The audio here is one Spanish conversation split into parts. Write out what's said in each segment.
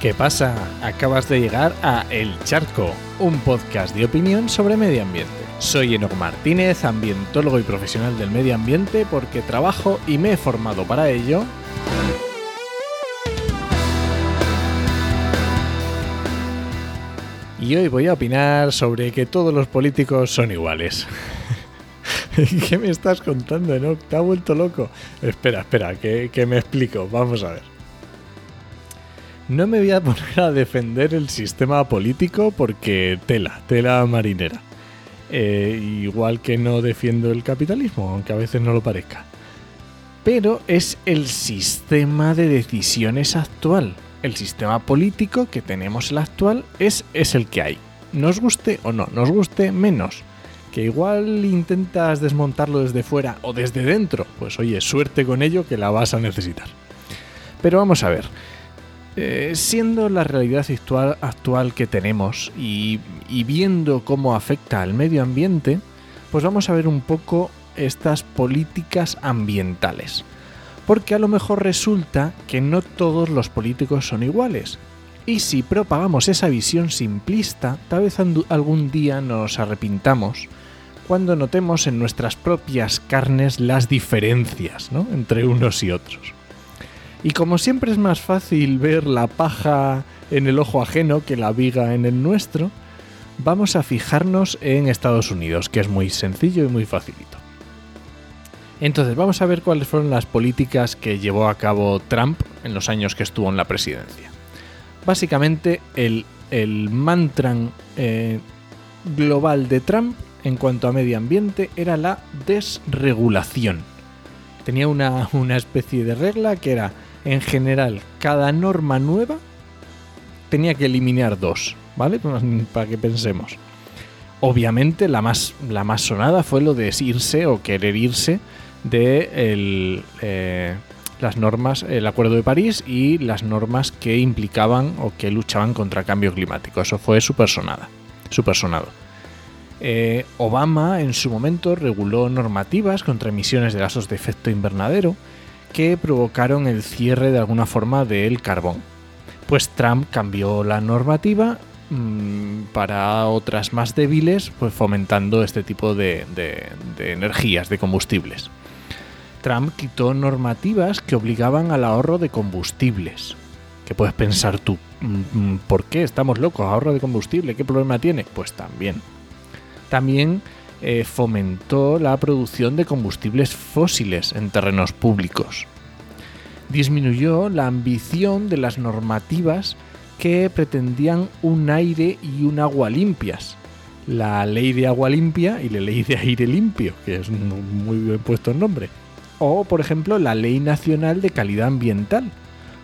¿Qué pasa? Acabas de llegar a El Charco, un podcast de opinión sobre medio ambiente. Soy Enoch Martínez, ambientólogo y profesional del medio ambiente porque trabajo y me he formado para ello. Y hoy voy a opinar sobre que todos los políticos son iguales. ¿Qué me estás contando, Enoch? ¿Te ha vuelto loco? Espera, espera, que, que me explico. Vamos a ver. No me voy a poner a defender el sistema político porque tela, tela marinera. Eh, igual que no defiendo el capitalismo, aunque a veces no lo parezca. Pero es el sistema de decisiones actual. El sistema político que tenemos el actual es, es el que hay. Nos guste o no, nos guste menos. Que igual intentas desmontarlo desde fuera o desde dentro. Pues oye, suerte con ello que la vas a necesitar. Pero vamos a ver. Eh, siendo la realidad actual, que tenemos y, viendo cómo afecta al medio ambiente, pues vamos a ver un poco estas políticas ambientales. Porque a lo mejor resulta que no todos los políticos son iguales. Y si propagamos esa visión simplista, tal vez algún día nos arrepintamos cuando notemos en nuestras propias carnes las diferencias entre unos y otros. Y como siempre es más fácil ver la paja en el ojo ajeno que la viga en el nuestro, vamos a fijarnos en Estados Unidos, que es muy sencillo y muy facilito. Entonces, vamos a ver cuáles fueron las políticas que llevó a cabo Trump en los años que estuvo en la presidencia. Básicamente, el, el mantra eh, global de Trump en cuanto a medio ambiente era la desregulación. Tenía una, una especie de regla que era en general, cada norma nueva tenía que eliminar dos, ¿vale? Para que pensemos. Obviamente la más, la más sonada fue lo de irse o querer irse de eh, las normas, el Acuerdo de París y las normas que implicaban o que luchaban contra el cambio climático. Eso fue súper sonada, super sonado. Eh, Obama en su momento reguló normativas contra emisiones de gases de efecto invernadero que provocaron el cierre de alguna forma del carbón. Pues Trump cambió la normativa mmm, para otras más débiles, pues fomentando este tipo de, de, de energías, de combustibles. Trump quitó normativas que obligaban al ahorro de combustibles. ¿Qué puedes pensar tú? ¿Por qué estamos locos? ¿Ahorro de combustible? ¿Qué problema tiene? Pues también. También eh, fomentó la producción de combustibles fósiles en terrenos públicos. Disminuyó la ambición de las normativas que pretendían un aire y un agua limpias. La ley de agua limpia y la ley de aire limpio, que es muy bien puesto el nombre. O, por ejemplo, la Ley Nacional de Calidad Ambiental.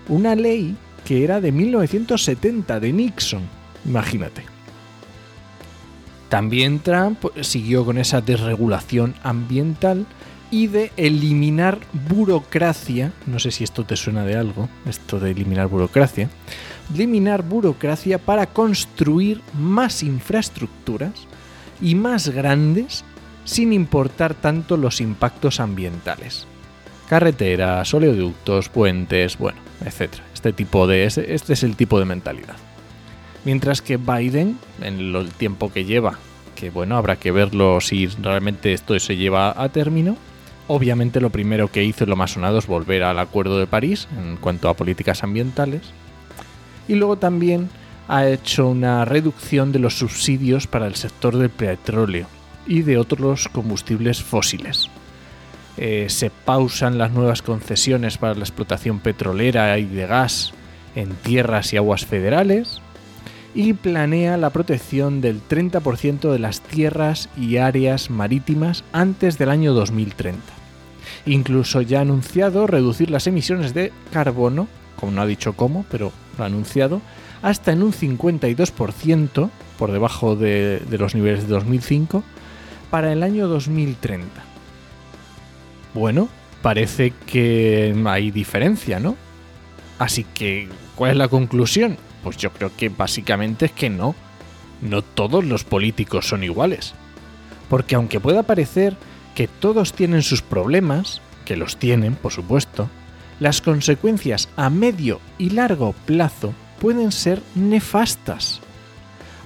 Una ley que era de 1970, de Nixon. Imagínate. También Trump siguió con esa desregulación ambiental y de eliminar burocracia, no sé si esto te suena de algo, esto de eliminar burocracia, eliminar burocracia para construir más infraestructuras y más grandes sin importar tanto los impactos ambientales. Carreteras, oleoductos, puentes, bueno, etc. Este, tipo de, este es el tipo de mentalidad. Mientras que Biden, en el tiempo que lleva, que bueno, habrá que verlo si realmente esto se lleva a término. Obviamente lo primero que hizo y lo más es volver al Acuerdo de París en cuanto a políticas ambientales. Y luego también ha hecho una reducción de los subsidios para el sector del petróleo y de otros combustibles fósiles. Eh, se pausan las nuevas concesiones para la explotación petrolera y de gas en tierras y aguas federales y planea la protección del 30% de las tierras y áreas marítimas antes del año 2030. Incluso ya ha anunciado reducir las emisiones de carbono, como no ha dicho cómo, pero lo ha anunciado, hasta en un 52% por debajo de, de los niveles de 2005 para el año 2030. Bueno, parece que hay diferencia, ¿no? Así que, ¿cuál es la conclusión? Pues yo creo que básicamente es que no. No todos los políticos son iguales. Porque aunque pueda parecer que todos tienen sus problemas, que los tienen, por supuesto, las consecuencias a medio y largo plazo pueden ser nefastas.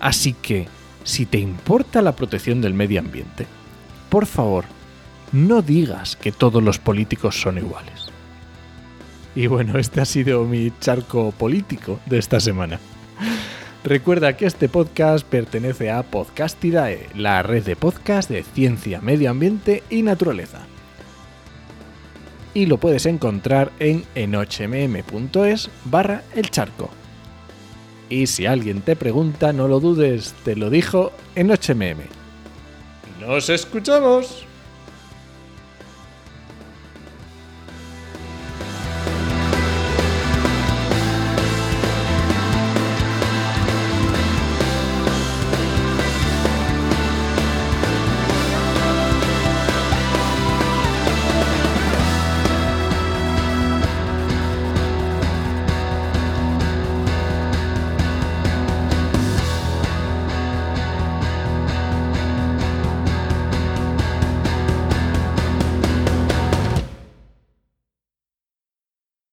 Así que, si te importa la protección del medio ambiente, por favor, no digas que todos los políticos son iguales. Y bueno, este ha sido mi charco político de esta semana. Recuerda que este podcast pertenece a Podcastidae, la red de podcast de ciencia, medio ambiente y naturaleza. Y lo puedes encontrar en enochmm.es barra el charco. Y si alguien te pregunta, no lo dudes, te lo dijo en HMM. ¡Nos escuchamos!